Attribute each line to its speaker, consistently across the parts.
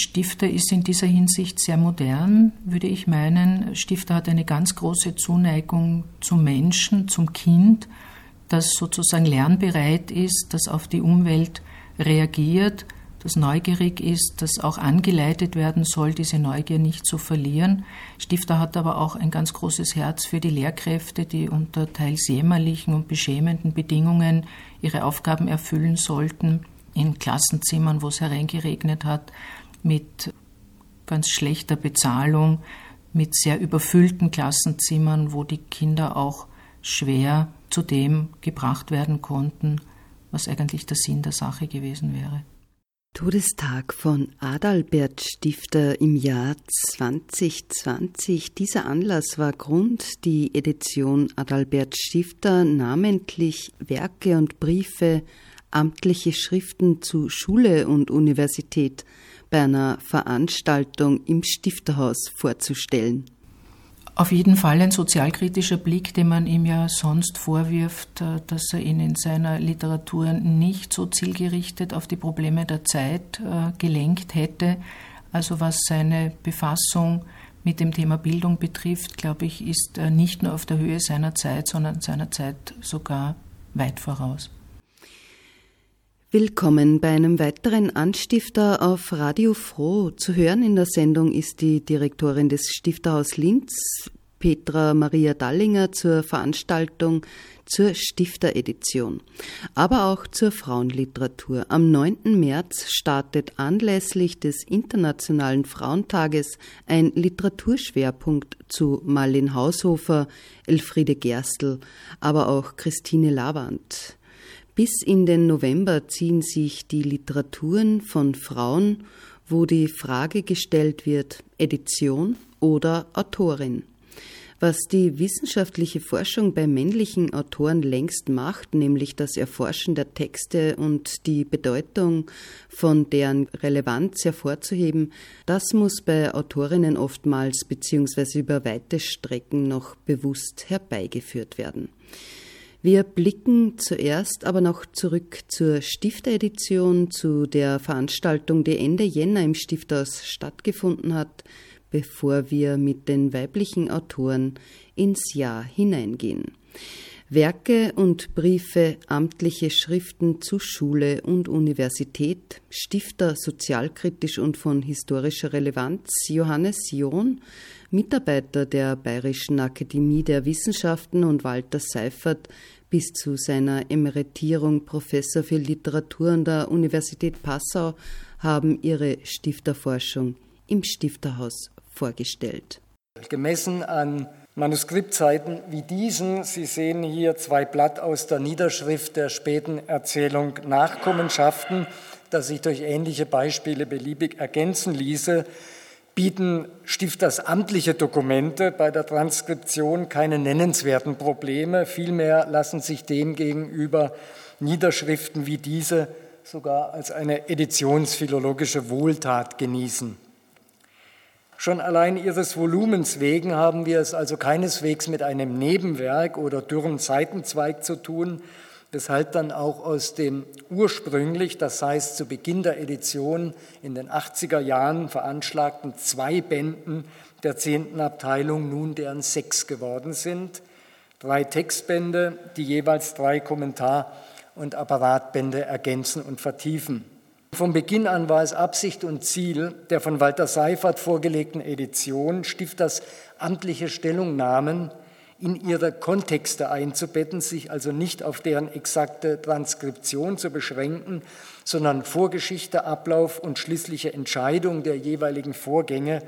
Speaker 1: Stifter ist in dieser Hinsicht sehr modern, würde ich meinen. Stifter hat eine ganz große Zuneigung zum Menschen, zum Kind, das sozusagen lernbereit ist, das auf die Umwelt reagiert, das neugierig ist, das auch angeleitet werden soll, diese Neugier nicht zu verlieren. Stifter hat aber auch ein ganz großes Herz für die Lehrkräfte, die unter teils jämmerlichen und beschämenden Bedingungen ihre Aufgaben erfüllen sollten, in Klassenzimmern, wo es hereingeregnet hat mit ganz schlechter Bezahlung, mit sehr überfüllten Klassenzimmern, wo die Kinder auch schwer zu dem gebracht werden konnten, was eigentlich der Sinn der Sache gewesen wäre.
Speaker 2: Todestag von Adalbert Stifter im Jahr 2020. Dieser Anlass war Grund, die Edition Adalbert Stifter, namentlich Werke und Briefe, amtliche Schriften zu Schule und Universität bei einer Veranstaltung im Stifterhaus vorzustellen.
Speaker 1: Auf jeden Fall ein sozialkritischer Blick, den man ihm ja sonst vorwirft, äh, dass er ihn in seiner Literatur nicht so zielgerichtet auf die Probleme der Zeit äh, gelenkt hätte. Also was seine Befassung mit dem Thema Bildung betrifft, glaube ich, ist er nicht nur auf der Höhe seiner Zeit, sondern seiner Zeit sogar weit voraus.
Speaker 2: Willkommen bei einem weiteren Anstifter auf Radio Froh. Zu hören in der Sendung ist die Direktorin des Stifterhaus Linz, Petra Maria Dallinger, zur Veranstaltung zur Stifteredition, aber auch zur Frauenliteratur. Am 9. März startet anlässlich des Internationalen Frauentages ein Literaturschwerpunkt zu Marlene Haushofer, Elfriede Gerstl, aber auch Christine Lavand. Bis in den November ziehen sich die Literaturen von Frauen, wo die Frage gestellt wird, Edition oder Autorin. Was die wissenschaftliche Forschung bei männlichen Autoren längst macht, nämlich das Erforschen der Texte und die Bedeutung von deren Relevanz hervorzuheben, das muss bei Autorinnen oftmals bzw. über weite Strecken noch bewusst herbeigeführt werden. Wir blicken zuerst aber noch zurück zur Stifteredition, zu der Veranstaltung, die Ende Jänner im Stifthaus stattgefunden hat, bevor wir mit den weiblichen Autoren ins Jahr hineingehen. Werke und Briefe, amtliche Schriften zu Schule und Universität, Stifter sozialkritisch und von historischer Relevanz, Johannes John, Mitarbeiter der Bayerischen Akademie der Wissenschaften und Walter Seifert bis zu seiner Emeritierung Professor für Literatur an der Universität Passau haben ihre Stifterforschung im Stifterhaus vorgestellt.
Speaker 3: Gemessen an Manuskriptzeiten wie diesen, Sie sehen hier zwei Blatt aus der Niederschrift der späten Erzählung Nachkommenschaften, das sich durch ähnliche Beispiele beliebig ergänzen ließe, bieten stiftersamtliche Dokumente bei der Transkription keine nennenswerten Probleme. Vielmehr lassen sich demgegenüber Niederschriften wie diese sogar als eine editionsphilologische Wohltat genießen. Schon allein ihres Volumens wegen haben wir es also keineswegs mit einem Nebenwerk oder dürren Seitenzweig zu tun, weshalb dann auch aus dem ursprünglich, das heißt zu Beginn der Edition in den 80er Jahren veranschlagten zwei Bänden der zehnten Abteilung nun deren sechs geworden sind. Drei Textbände, die jeweils drei Kommentar- und Apparatbände ergänzen und vertiefen. Von Beginn an war es Absicht und Ziel der von Walter Seifert vorgelegten Edition, Stifters amtliche Stellungnahmen in ihre Kontexte einzubetten, sich also nicht auf deren exakte Transkription zu beschränken, sondern Vorgeschichte, Ablauf und schließliche Entscheidung der jeweiligen Vorgänge,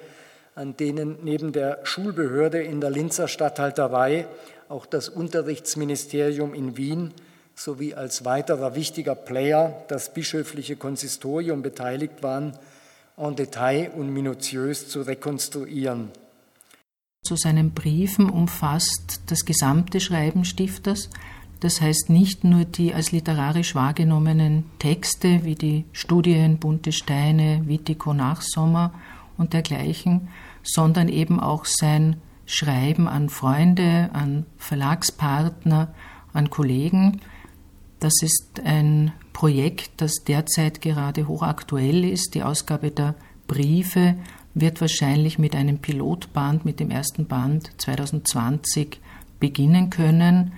Speaker 3: an denen neben der Schulbehörde in der Linzer Statthalterei auch das Unterrichtsministerium in Wien sowie als weiterer wichtiger Player das bischöfliche Konsistorium beteiligt waren, en Detail und minutiös zu rekonstruieren.
Speaker 1: Zu seinen Briefen umfasst das gesamte Schreiben Stifters, das heißt nicht nur die als literarisch wahrgenommenen Texte wie die Studien Bunte Steine, Wittico Nachsommer und dergleichen, sondern eben auch sein Schreiben an Freunde, an Verlagspartner, an Kollegen. Das ist ein Projekt, das derzeit gerade hochaktuell ist. Die Ausgabe der Briefe wird wahrscheinlich mit einem Pilotband, mit dem ersten Band 2020 beginnen können.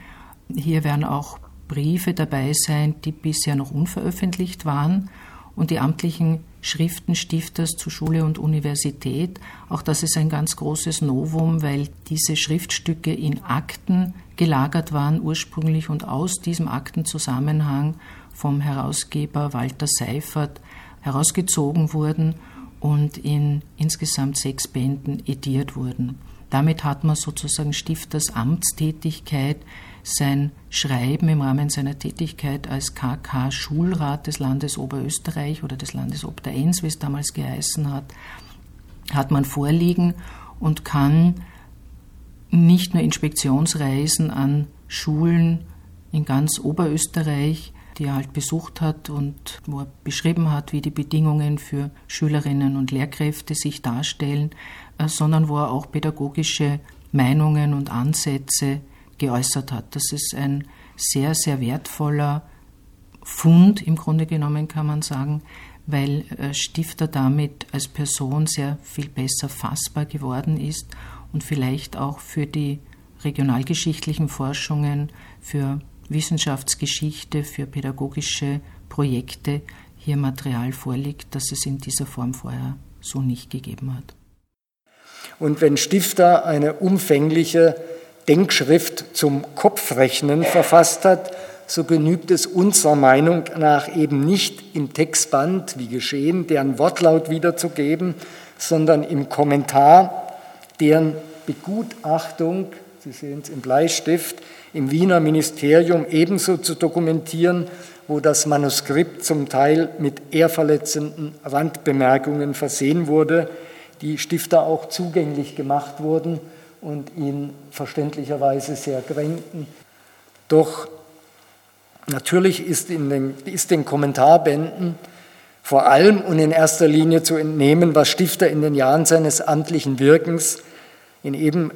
Speaker 1: Hier werden auch Briefe dabei sein, die bisher noch unveröffentlicht waren und die amtlichen Schriften Stifters zu Schule und Universität. Auch das ist ein ganz großes Novum, weil diese Schriftstücke in Akten gelagert waren ursprünglich und aus diesem Aktenzusammenhang vom Herausgeber Walter Seifert herausgezogen wurden und in insgesamt sechs Bänden ediert wurden. Damit hat man sozusagen Stifters Amtstätigkeit, sein Schreiben im Rahmen seiner Tätigkeit als KK-Schulrat des Landes Oberösterreich oder des Landes Obderenz, wie es damals geheißen hat, hat man vorliegen und kann nicht nur Inspektionsreisen an Schulen in ganz Oberösterreich die er halt besucht hat und wo er beschrieben hat, wie die Bedingungen für Schülerinnen und Lehrkräfte sich darstellen, äh, sondern wo er auch pädagogische Meinungen und Ansätze geäußert hat. Das ist ein sehr, sehr wertvoller Fund, im Grunde genommen kann man sagen, weil äh, Stifter damit als Person sehr viel besser fassbar geworden ist und vielleicht auch für die regionalgeschichtlichen Forschungen, für Wissenschaftsgeschichte, für pädagogische Projekte hier Material vorliegt, das es in dieser Form vorher so nicht gegeben hat.
Speaker 3: Und wenn Stifter eine umfängliche Denkschrift zum Kopfrechnen verfasst hat, so genügt es unserer Meinung nach eben nicht im Textband, wie geschehen, deren Wortlaut wiederzugeben, sondern im Kommentar, deren Begutachtung, Sie sehen es im Bleistift, im Wiener Ministerium ebenso zu dokumentieren, wo das Manuskript zum Teil mit ehrverletzenden Randbemerkungen versehen wurde, die Stifter auch zugänglich gemacht wurden und ihn verständlicherweise sehr kränkten. Doch natürlich ist, in den, ist den Kommentarbänden vor allem und in erster Linie zu entnehmen, was Stifter in den Jahren seines amtlichen Wirkens in eben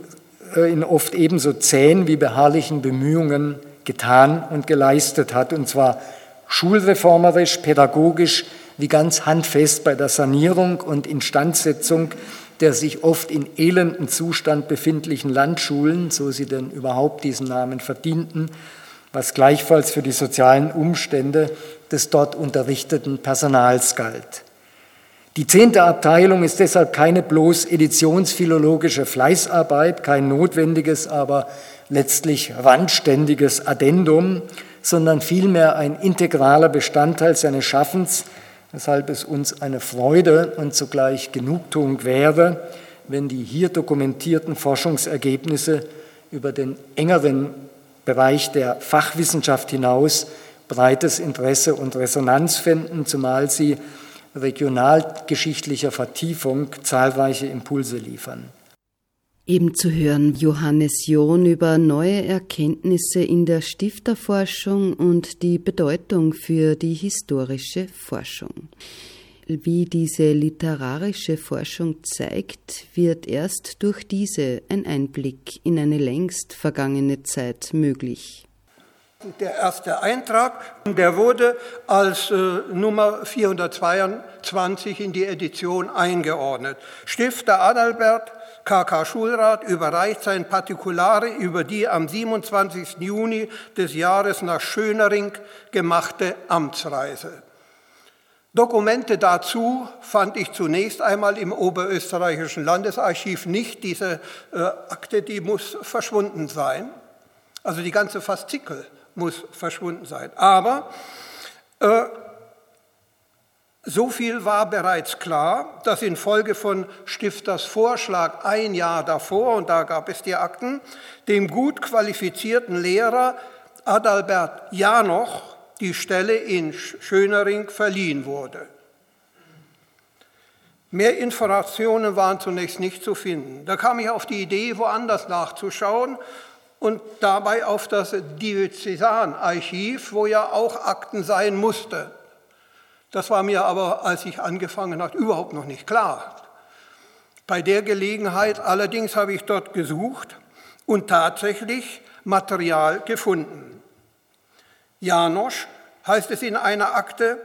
Speaker 3: in oft ebenso zähen wie beharrlichen Bemühungen getan und geleistet hat, und zwar schulreformerisch, pädagogisch, wie ganz handfest bei der Sanierung und Instandsetzung der sich oft in elendem Zustand befindlichen Landschulen, so sie denn überhaupt diesen Namen verdienten, was gleichfalls für die sozialen Umstände des dort unterrichteten Personals galt. Die zehnte Abteilung ist deshalb keine bloß editionsphilologische Fleißarbeit, kein notwendiges, aber letztlich randständiges Addendum, sondern vielmehr ein integraler Bestandteil seines Schaffens, weshalb es uns eine Freude und zugleich Genugtuung wäre, wenn die hier dokumentierten Forschungsergebnisse über den engeren Bereich der Fachwissenschaft hinaus breites Interesse und Resonanz finden, zumal sie regionalgeschichtlicher Vertiefung zahlreiche Impulse liefern.
Speaker 2: Eben zu hören Johannes John über neue Erkenntnisse in der Stifterforschung und die Bedeutung für die historische Forschung. Wie diese literarische Forschung zeigt, wird erst durch diese ein Einblick in eine längst vergangene Zeit möglich.
Speaker 4: Der erste Eintrag, der wurde als äh, Nummer 422 in die Edition eingeordnet. Stifter Adalbert KK Schulrat überreicht sein Partikulare über die am 27. Juni des Jahres nach Schönering gemachte Amtsreise. Dokumente dazu fand ich zunächst einmal im Oberösterreichischen Landesarchiv nicht. Diese äh, Akte, die muss verschwunden sein. Also die ganze Faszikel muss verschwunden sein. Aber äh, so viel war bereits klar, dass infolge von Stifters Vorschlag ein Jahr davor, und da gab es die Akten, dem gut qualifizierten Lehrer Adalbert Janoch die Stelle in Schönering verliehen wurde. Mehr Informationen waren zunächst nicht zu finden. Da kam ich auf die Idee, woanders nachzuschauen und dabei auf das Diözesanarchiv, wo ja auch Akten sein musste. Das war mir aber, als ich angefangen habe, überhaupt noch nicht klar. Bei der Gelegenheit allerdings habe ich dort gesucht und tatsächlich Material gefunden. Janosch, heißt es in einer Akte,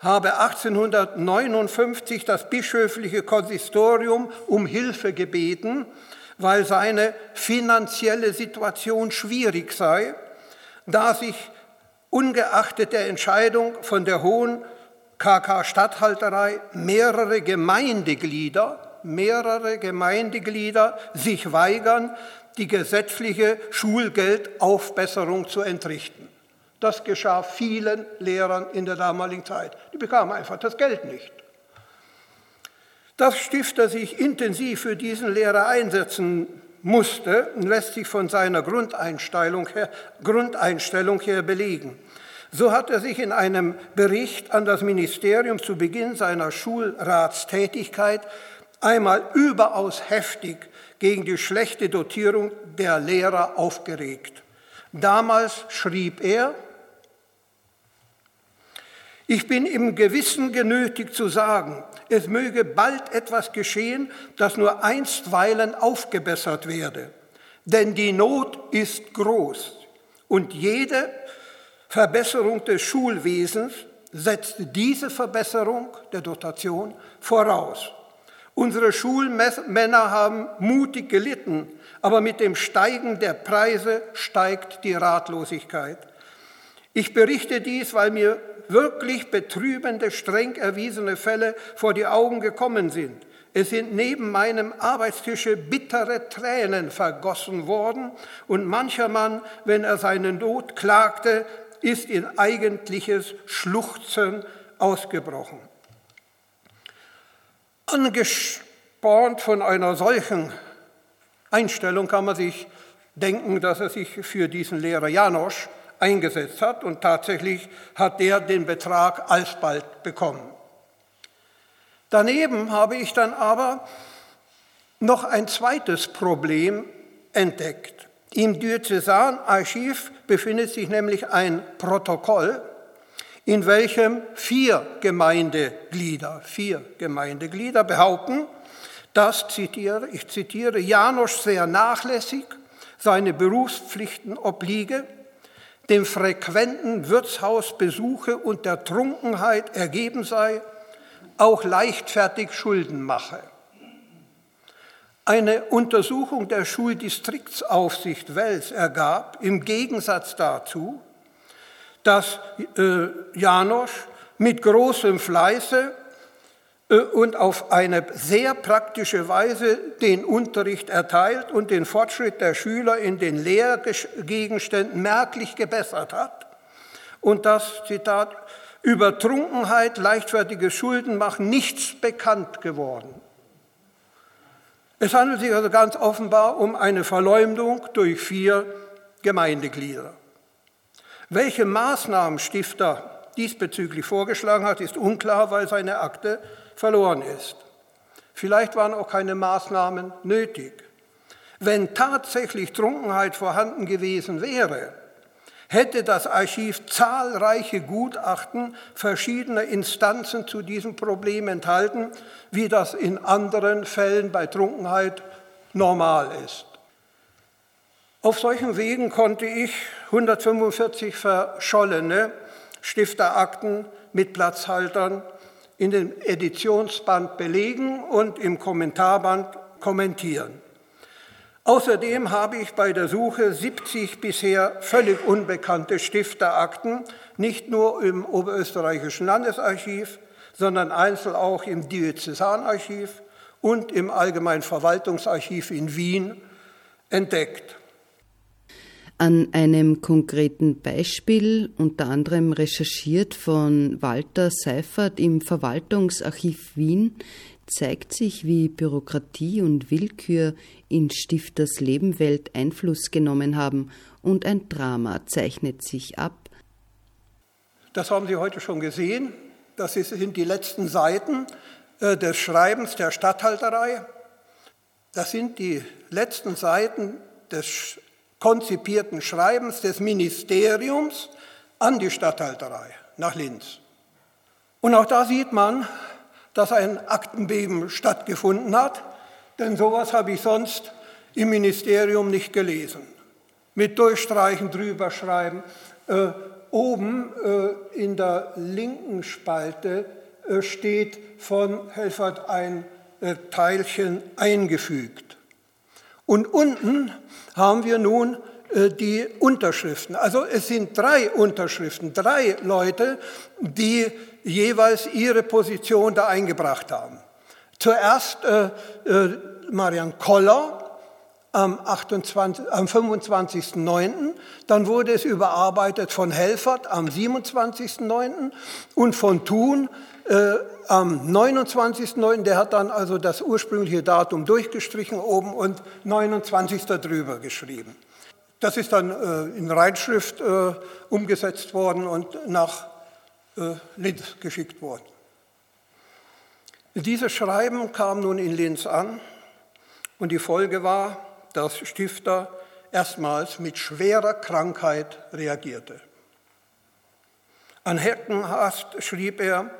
Speaker 4: habe 1859 das bischöfliche Konsistorium um Hilfe gebeten, weil seine finanzielle Situation schwierig sei, da sich ungeachtet der Entscheidung von der Hohen KK Statthalterei mehrere Gemeindeglieder, mehrere Gemeindeglieder sich weigern, die gesetzliche Schulgeldaufbesserung zu entrichten. Das geschah vielen Lehrern in der damaligen Zeit. Die bekamen einfach das Geld nicht. Dass Stifter sich intensiv für diesen Lehrer einsetzen musste, lässt sich von seiner Grundeinstellung her, Grundeinstellung her belegen. So hat er sich in einem Bericht an das Ministerium zu Beginn seiner Schulratstätigkeit einmal überaus heftig gegen die schlechte Dotierung der Lehrer aufgeregt. Damals schrieb er, ich bin im Gewissen genötigt zu sagen, es möge bald etwas geschehen, das nur einstweilen aufgebessert werde. Denn die Not ist groß und jede Verbesserung des Schulwesens setzt diese Verbesserung der Dotation voraus. Unsere Schulmänner haben mutig gelitten, aber mit dem Steigen der Preise steigt die Ratlosigkeit. Ich berichte dies, weil mir wirklich betrübende, streng erwiesene Fälle vor die Augen gekommen sind. Es sind neben meinem Arbeitstische bittere Tränen vergossen worden und mancher Mann, wenn er seine Not klagte, ist in eigentliches Schluchzen ausgebrochen. Angespornt von einer solchen Einstellung kann man sich denken, dass er sich für diesen Lehrer Janosch eingesetzt hat und tatsächlich hat der den Betrag alsbald bekommen. Daneben habe ich dann aber noch ein zweites Problem entdeckt. Im Diözesanarchiv befindet sich nämlich ein Protokoll, in welchem vier Gemeindeglieder, vier Gemeindeglieder behaupten, dass, zitiere, ich zitiere, Janosch sehr nachlässig seine Berufspflichten obliege, dem frequenten Wirtshausbesuche und der Trunkenheit ergeben sei, auch leichtfertig Schulden mache. Eine Untersuchung der Schuldistriktsaufsicht Wels ergab im Gegensatz dazu, dass äh, Janosch mit großem Fleiße und auf eine sehr praktische Weise den Unterricht erteilt und den Fortschritt der Schüler in den Lehrgegenständen merklich gebessert hat. Und das, Zitat, über Trunkenheit, leichtfertige Schulden machen nichts bekannt geworden. Es handelt sich also ganz offenbar um eine Verleumdung durch vier Gemeindeglieder. Welche Maßnahmen Stifter diesbezüglich vorgeschlagen hat, ist unklar, weil seine Akte verloren ist. Vielleicht waren auch keine Maßnahmen nötig. Wenn tatsächlich Trunkenheit vorhanden gewesen wäre, hätte das Archiv zahlreiche Gutachten verschiedener Instanzen zu diesem Problem enthalten, wie das in anderen Fällen bei Trunkenheit normal ist. Auf solchen Wegen konnte ich 145 verschollene Stifterakten mit Platzhaltern in dem Editionsband belegen und im Kommentarband kommentieren. Außerdem habe ich bei der Suche 70 bisher völlig unbekannte Stifterakten nicht nur im Oberösterreichischen Landesarchiv, sondern einzeln auch im Diözesanarchiv und im Allgemeinen Verwaltungsarchiv in Wien entdeckt.
Speaker 2: An einem konkreten Beispiel, unter anderem recherchiert von Walter Seifert im Verwaltungsarchiv Wien, zeigt sich, wie Bürokratie und Willkür in Stifters Lebenwelt Einfluss genommen haben und ein Drama zeichnet sich ab.
Speaker 4: Das haben Sie heute schon gesehen. Das sind die letzten Seiten äh, des Schreibens der Statthalterei. Das sind die letzten Seiten des konzipierten Schreibens des Ministeriums an die Statthalterei nach Linz. Und auch da sieht man, dass ein Aktenbeben stattgefunden hat, denn sowas habe ich sonst im Ministerium nicht gelesen. Mit Durchstreichen, drüberschreiben. Äh, oben äh, in der linken Spalte äh, steht von Helfert ein äh, Teilchen eingefügt. Und unten haben wir nun äh, die Unterschriften. Also es sind drei Unterschriften, drei Leute, die jeweils ihre Position da eingebracht haben. Zuerst äh, äh, Marian Koller am, am 25.09., dann wurde es überarbeitet von Helfert am 27.09. und von Thun äh, am 29.09., der hat dann also das ursprüngliche Datum durchgestrichen oben und 29. drüber geschrieben. Das ist dann äh, in Reinschrift äh, umgesetzt worden und nach äh, Linz geschickt worden. Dieses Schreiben kam nun in Linz an und die Folge war, dass Stifter erstmals mit schwerer Krankheit reagierte. An Heckenhast schrieb er,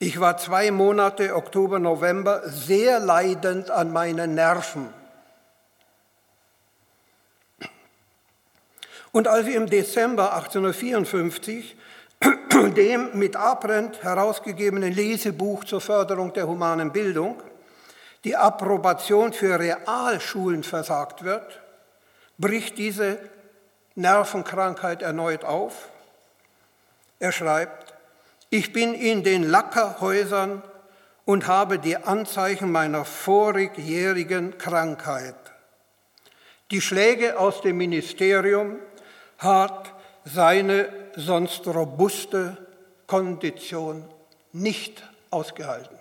Speaker 4: ich war zwei Monate, Oktober, November, sehr leidend an meinen Nerven. Und als im Dezember 1854 dem mit Arendt herausgegebenen Lesebuch zur Förderung der humanen Bildung die Approbation für Realschulen versagt wird, bricht diese Nervenkrankheit erneut auf. Er schreibt, ich bin in den Lackerhäusern und habe die Anzeichen meiner vorigjährigen Krankheit. Die Schläge aus dem Ministerium hat seine sonst robuste Kondition nicht ausgehalten.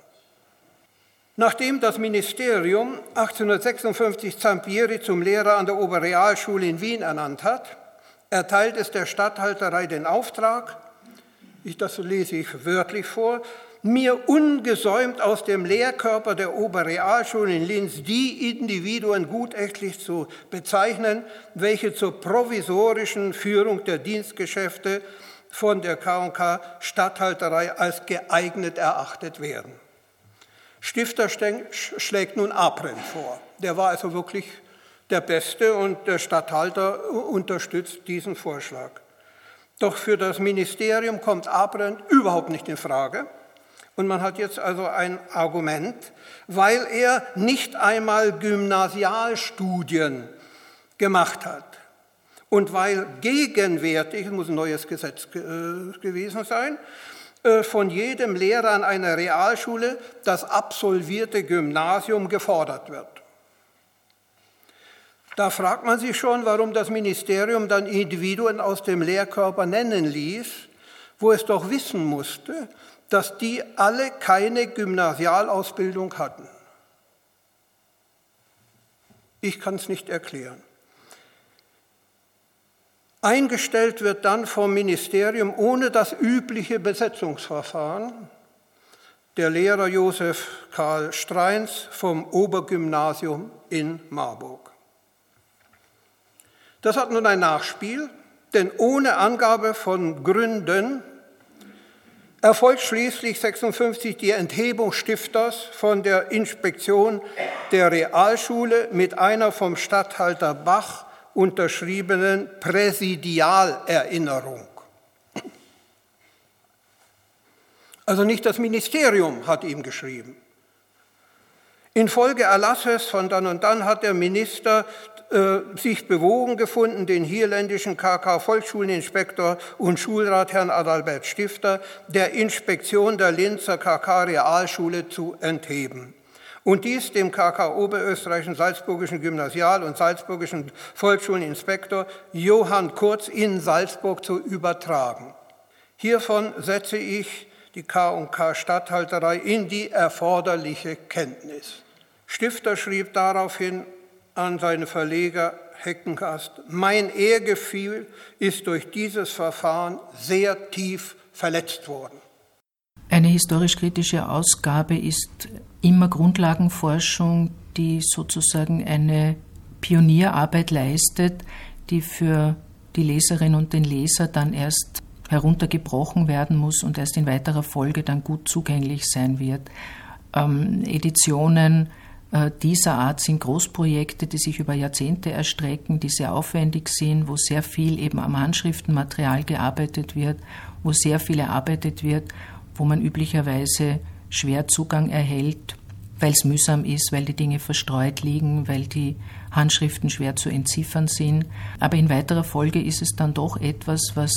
Speaker 4: Nachdem das Ministerium 1856 Zampieri zum Lehrer an der Oberrealschule in Wien ernannt hat, erteilt es der Statthalterei den Auftrag, ich, das lese ich wörtlich vor, mir ungesäumt aus dem Lehrkörper der Oberrealschule in Linz die Individuen gutächtlich zu bezeichnen, welche zur provisorischen Führung der Dienstgeschäfte von der K&K Statthalterei als geeignet erachtet werden. Stifter schlägt nun Arendt vor. Der war also wirklich der Beste und der Statthalter unterstützt diesen Vorschlag. Doch für das Ministerium kommt Arendt überhaupt nicht in Frage. Und man hat jetzt also ein Argument, weil er nicht einmal Gymnasialstudien gemacht hat. Und weil gegenwärtig, es muss ein neues Gesetz äh, gewesen sein, von jedem Lehrer an einer Realschule das absolvierte Gymnasium gefordert wird. Da fragt man sich schon, warum das Ministerium dann Individuen aus dem Lehrkörper nennen ließ, wo es doch wissen musste, dass die alle keine Gymnasialausbildung hatten. Ich kann es nicht erklären. Eingestellt wird dann vom Ministerium ohne das übliche Besetzungsverfahren der Lehrer Josef Karl Streins vom Obergymnasium in Marburg. Das hat nun ein Nachspiel, denn ohne Angabe von Gründen erfolgt schließlich 56 die Enthebung Stifters von der Inspektion der Realschule mit einer vom Statthalter Bach unterschriebenen Präsidialerinnerung. Also nicht das Ministerium hat ihm geschrieben. Infolge Erlasses von dann und dann hat der Minister äh, sich bewogen gefunden, den hierländischen KK-Volksschuleninspektor und Schulrat Herrn Adalbert Stifter der Inspektion der Linzer KK-Realschule zu entheben und dies dem KK Oberösterreichischen Salzburgischen Gymnasial- und Salzburgischen Volksschuleninspektor Johann Kurz in Salzburg zu übertragen. Hiervon setze ich die K&K Statthalterei in die erforderliche Kenntnis. Stifter schrieb daraufhin an seine Verleger Heckengast, mein Ehrgefühl ist durch dieses Verfahren sehr tief verletzt worden.
Speaker 1: Eine historisch-kritische Ausgabe ist immer Grundlagenforschung, die sozusagen eine Pionierarbeit leistet, die für die Leserin und den Leser dann erst heruntergebrochen werden muss und erst in weiterer Folge dann gut zugänglich sein wird. Ähm, Editionen äh, dieser Art sind Großprojekte, die sich über Jahrzehnte erstrecken, die sehr aufwendig sind, wo sehr viel eben am Handschriftenmaterial gearbeitet wird, wo sehr viel erarbeitet wird, wo man üblicherweise schwer Zugang erhält, weil es mühsam ist, weil die Dinge verstreut liegen, weil die Handschriften schwer zu entziffern sind. Aber in weiterer Folge ist es dann doch etwas, was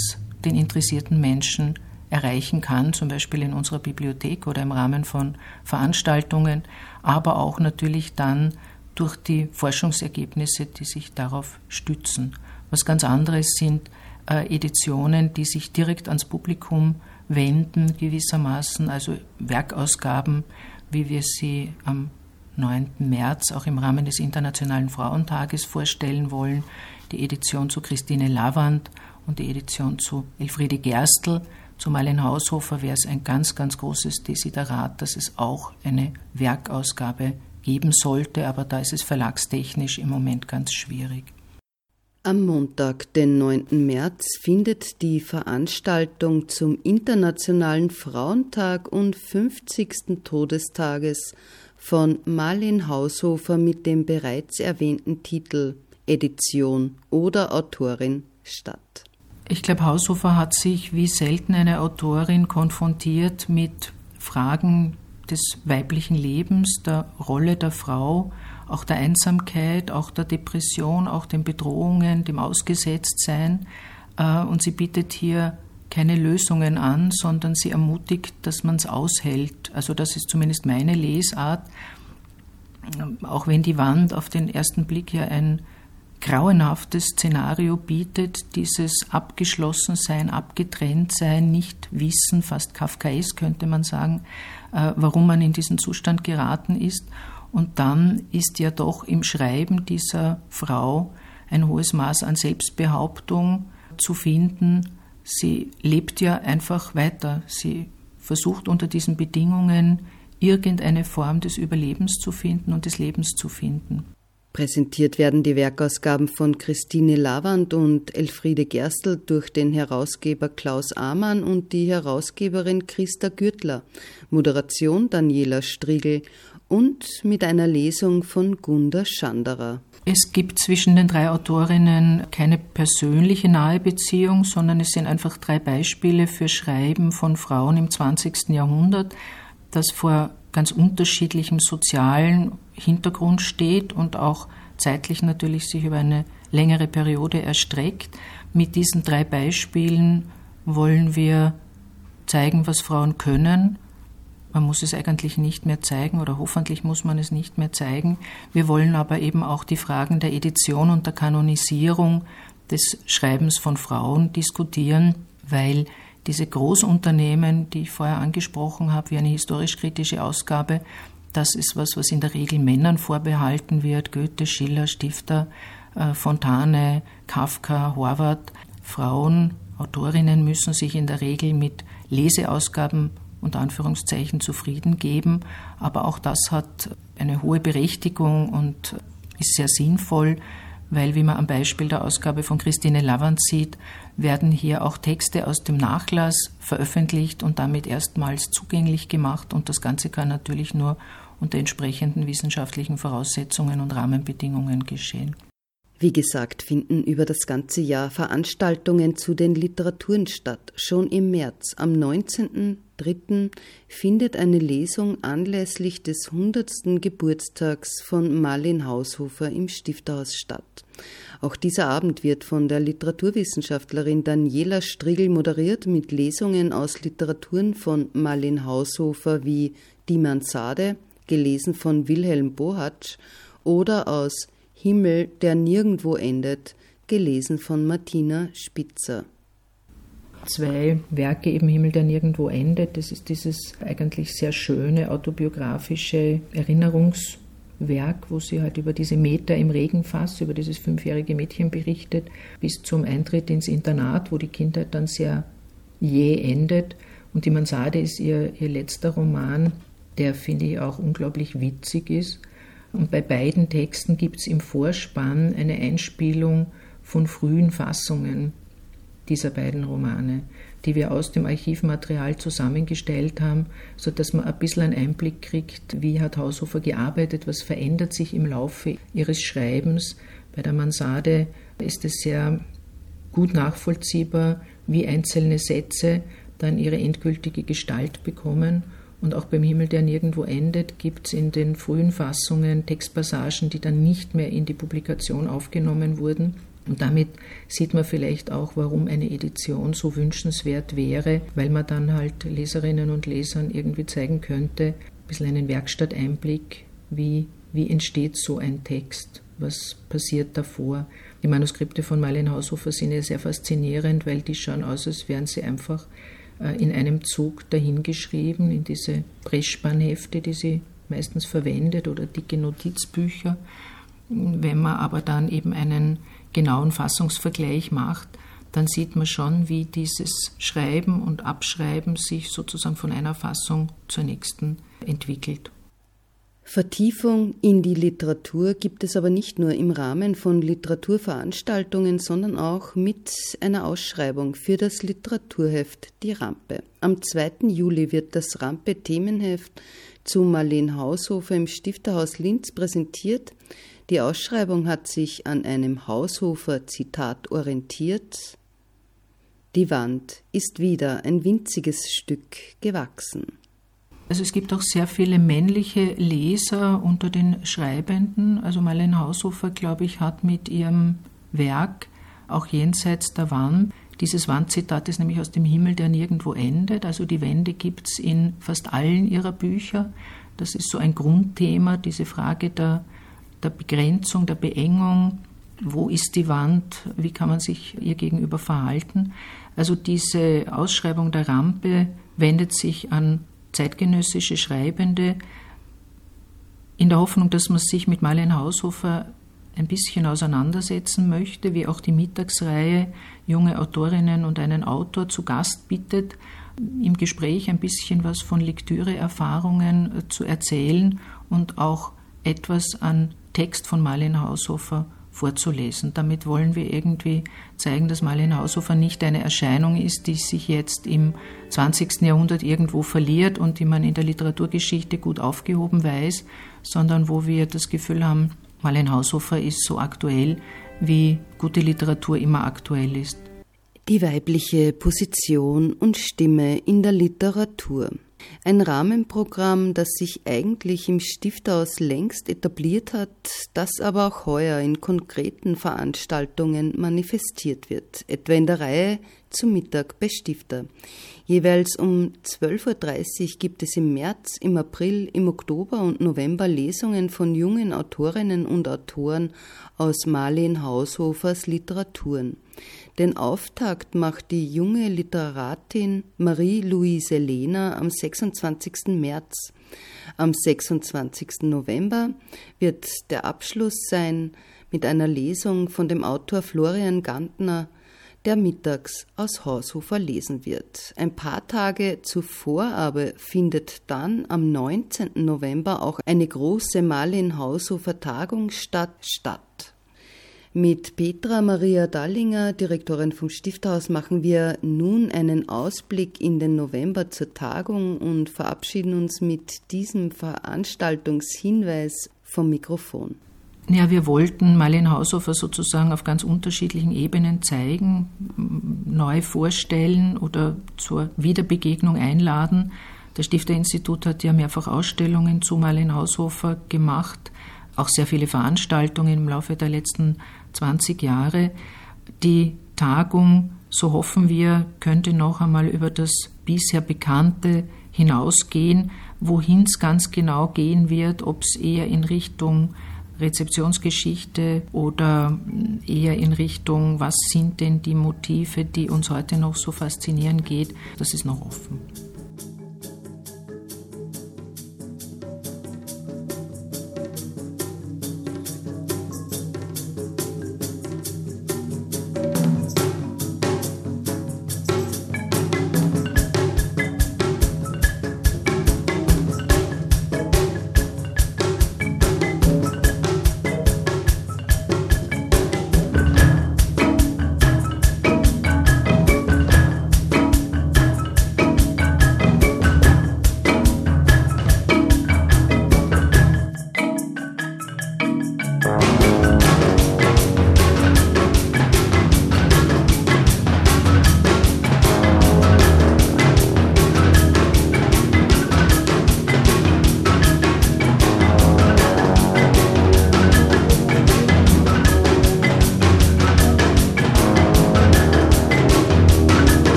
Speaker 1: den interessierten Menschen erreichen kann, zum Beispiel in unserer Bibliothek oder im Rahmen von Veranstaltungen, aber auch natürlich dann durch die Forschungsergebnisse, die sich darauf stützen. Was ganz anderes sind äh, Editionen, die sich direkt ans Publikum wenden, gewissermaßen, also Werkausgaben, wie wir sie am 9. März auch im Rahmen des Internationalen Frauentages vorstellen wollen, die Edition zu Christine Lavand und die Edition zu Elfriede Gerstl. Zumal in Haushofer wäre es ein ganz, ganz großes Desiderat, dass es auch eine Werkausgabe geben sollte, aber da ist es verlagstechnisch im Moment ganz schwierig.
Speaker 2: Am Montag, den 9. März, findet die Veranstaltung zum Internationalen Frauentag und 50. Todestages von Marlene Haushofer mit dem bereits erwähnten Titel Edition oder Autorin statt.
Speaker 1: Ich glaube, Haushofer hat sich wie selten eine Autorin konfrontiert mit Fragen des weiblichen Lebens, der Rolle der Frau, auch der Einsamkeit, auch der Depression, auch den Bedrohungen, dem Ausgesetztsein. Äh, und sie bietet hier keine Lösungen an, sondern sie ermutigt, dass man es aushält. Also das ist zumindest meine Lesart. Auch wenn die Wand auf den ersten Blick ja ein grauenhaftes Szenario bietet, dieses Abgeschlossensein, Abgetrenntsein, nicht wissen, fast Kafkaes könnte man sagen, äh, warum man in diesen Zustand geraten ist. Und dann ist ja doch im Schreiben dieser Frau ein hohes Maß an Selbstbehauptung zu finden. Sie lebt ja einfach weiter. Sie versucht unter diesen Bedingungen irgendeine Form des Überlebens zu finden und des Lebens zu finden.
Speaker 2: Präsentiert werden die Werkausgaben von Christine Lavand und Elfriede Gerstl durch den Herausgeber Klaus Amann und die Herausgeberin Christa Gürtler, Moderation Daniela Striegel und mit einer Lesung von Gunda Schanderer.
Speaker 1: Es gibt zwischen den drei Autorinnen keine persönliche nahe Beziehung, sondern es sind einfach drei Beispiele für Schreiben von Frauen im 20. Jahrhundert, das vor ganz unterschiedlichem sozialen Hintergrund steht und auch zeitlich natürlich sich über eine längere Periode erstreckt. Mit diesen drei Beispielen wollen wir zeigen, was Frauen können. Man muss es eigentlich nicht mehr zeigen oder hoffentlich muss man es nicht mehr zeigen. Wir wollen aber eben auch die Fragen der Edition und der Kanonisierung des Schreibens von Frauen diskutieren, weil diese Großunternehmen, die ich vorher angesprochen habe, wie eine historisch-kritische Ausgabe, das ist was, was in der Regel Männern vorbehalten wird. Goethe, Schiller, Stifter, äh, Fontane, Kafka, Horvath. Frauen, Autorinnen müssen sich in der Regel mit Leseausgaben unter Anführungszeichen zufrieden geben. Aber auch das hat eine hohe Berechtigung und ist sehr sinnvoll, weil, wie man am Beispiel der Ausgabe von Christine Lavand sieht, werden hier auch Texte aus dem Nachlass veröffentlicht und damit erstmals zugänglich gemacht. Und das Ganze kann natürlich nur unter entsprechenden wissenschaftlichen Voraussetzungen und Rahmenbedingungen geschehen.
Speaker 2: Wie gesagt, finden über das ganze Jahr Veranstaltungen zu den Literaturen statt. Schon im März, am 19.03. findet eine Lesung anlässlich des 100. Geburtstags von Marlin Haushofer im Stifterhaus statt. Auch dieser Abend wird von der Literaturwissenschaftlerin Daniela Strigel moderiert mit Lesungen aus Literaturen von Marlin Haushofer wie Die Mansarde, gelesen von Wilhelm Bohatsch, oder aus Himmel, der nirgendwo endet, gelesen von Martina Spitzer.
Speaker 1: zwei Werke, eben Himmel, der nirgendwo endet. Das ist dieses eigentlich sehr schöne autobiografische Erinnerungswerk, wo sie halt über diese Meter im Regenfass, über dieses fünfjährige Mädchen berichtet, bis zum Eintritt ins Internat, wo die Kindheit dann sehr jäh endet. Und die Mansarde ist ihr, ihr letzter Roman, der, finde ich, auch unglaublich witzig ist. Und bei beiden Texten gibt es im Vorspann eine Einspielung von frühen Fassungen dieser beiden Romane, die wir aus dem Archivmaterial zusammengestellt haben, sodass man ein bisschen einen Einblick kriegt, wie hat Haushofer gearbeitet, was verändert sich im Laufe ihres Schreibens. Bei der Mansarde ist es sehr gut nachvollziehbar, wie einzelne Sätze dann ihre endgültige Gestalt bekommen. Und auch beim Himmel, der nirgendwo endet, gibt es in den frühen Fassungen Textpassagen, die dann nicht mehr in die Publikation aufgenommen wurden. Und damit sieht man vielleicht auch, warum eine Edition so wünschenswert wäre, weil man dann halt Leserinnen und Lesern irgendwie zeigen könnte, ein bisschen einen Werkstatteinblick, wie, wie entsteht so ein Text, was passiert davor. Die Manuskripte von Marlene Haushofer sind ja sehr faszinierend, weil die schauen aus, als wären sie einfach in einem Zug dahingeschrieben, in diese Pressspannhefte, die sie meistens verwendet oder dicke Notizbücher. Wenn man aber dann eben einen genauen Fassungsvergleich macht, dann sieht man schon, wie dieses Schreiben und Abschreiben sich sozusagen von einer Fassung zur nächsten entwickelt.
Speaker 2: Vertiefung in die Literatur gibt es aber nicht nur im Rahmen von Literaturveranstaltungen, sondern auch mit einer Ausschreibung für das Literaturheft Die Rampe. Am 2. Juli wird das Rampe-Themenheft zu Marlene Haushofer im Stifterhaus Linz präsentiert. Die Ausschreibung hat sich an einem Haushofer-Zitat orientiert. Die Wand ist wieder ein winziges Stück gewachsen.
Speaker 1: Also es gibt auch sehr viele männliche Leser unter den Schreibenden. Also Marlene Haushofer, glaube ich, hat mit ihrem Werk auch jenseits der Wand dieses Wandzitat ist nämlich aus dem Himmel, der nirgendwo endet. Also die Wände gibt es in fast allen ihrer Bücher. Das ist so ein Grundthema, diese Frage der, der Begrenzung, der Beengung. Wo ist die Wand? Wie kann man sich ihr gegenüber verhalten? Also diese Ausschreibung der Rampe wendet sich an zeitgenössische Schreibende in der Hoffnung, dass man sich mit Marlene Haushofer ein bisschen auseinandersetzen möchte, wie auch die Mittagsreihe junge Autorinnen und einen Autor zu Gast bittet, im Gespräch ein bisschen was von Lektüreerfahrungen zu erzählen und auch etwas an Text von Marlene Haushofer vorzulesen. Damit wollen wir irgendwie zeigen, dass Marlene Haushofer nicht eine Erscheinung ist, die sich jetzt im 20. Jahrhundert irgendwo verliert und die man in der Literaturgeschichte gut aufgehoben weiß, sondern wo wir das Gefühl haben, Marlene Haushofer ist so aktuell, wie gute Literatur immer aktuell ist.
Speaker 2: Die weibliche Position und Stimme in der Literatur. Ein Rahmenprogramm, das sich eigentlich im Stifthaus längst etabliert hat, das aber auch heuer in konkreten Veranstaltungen manifestiert wird, etwa in der Reihe zum Mittag bei Stifter. Jeweils um 12.30 Uhr gibt es im März, im April, im Oktober und November Lesungen von jungen Autorinnen und Autoren aus Marlene Haushofers Literaturen. Den Auftakt macht die junge Literatin Marie-Louise Lehner am 26. März. Am 26. November wird der Abschluss sein mit einer Lesung von dem Autor Florian Gantner, der mittags aus Haushofer lesen wird. Ein paar Tage zuvor aber findet dann am 19. November auch eine große Marlin Haushofer Tagung statt. statt. Mit Petra Maria Dallinger, Direktorin vom Stifthaus, machen wir nun einen Ausblick in den November zur Tagung und verabschieden uns mit diesem Veranstaltungshinweis vom Mikrofon.
Speaker 1: Ja, wir wollten Marlene Haushofer sozusagen auf ganz unterschiedlichen Ebenen zeigen, neu vorstellen oder zur Wiederbegegnung einladen. Das Stifterinstitut hat ja mehrfach Ausstellungen zu Marlene Haushofer gemacht, auch sehr viele Veranstaltungen im Laufe der letzten 20 Jahre. Die Tagung, so hoffen wir, könnte noch einmal über das bisher Bekannte hinausgehen, wohin es ganz genau gehen wird, ob es eher in Richtung
Speaker 5: Rezeptionsgeschichte oder eher in Richtung, was sind denn die Motive, die uns heute noch so faszinieren geht, das ist noch offen.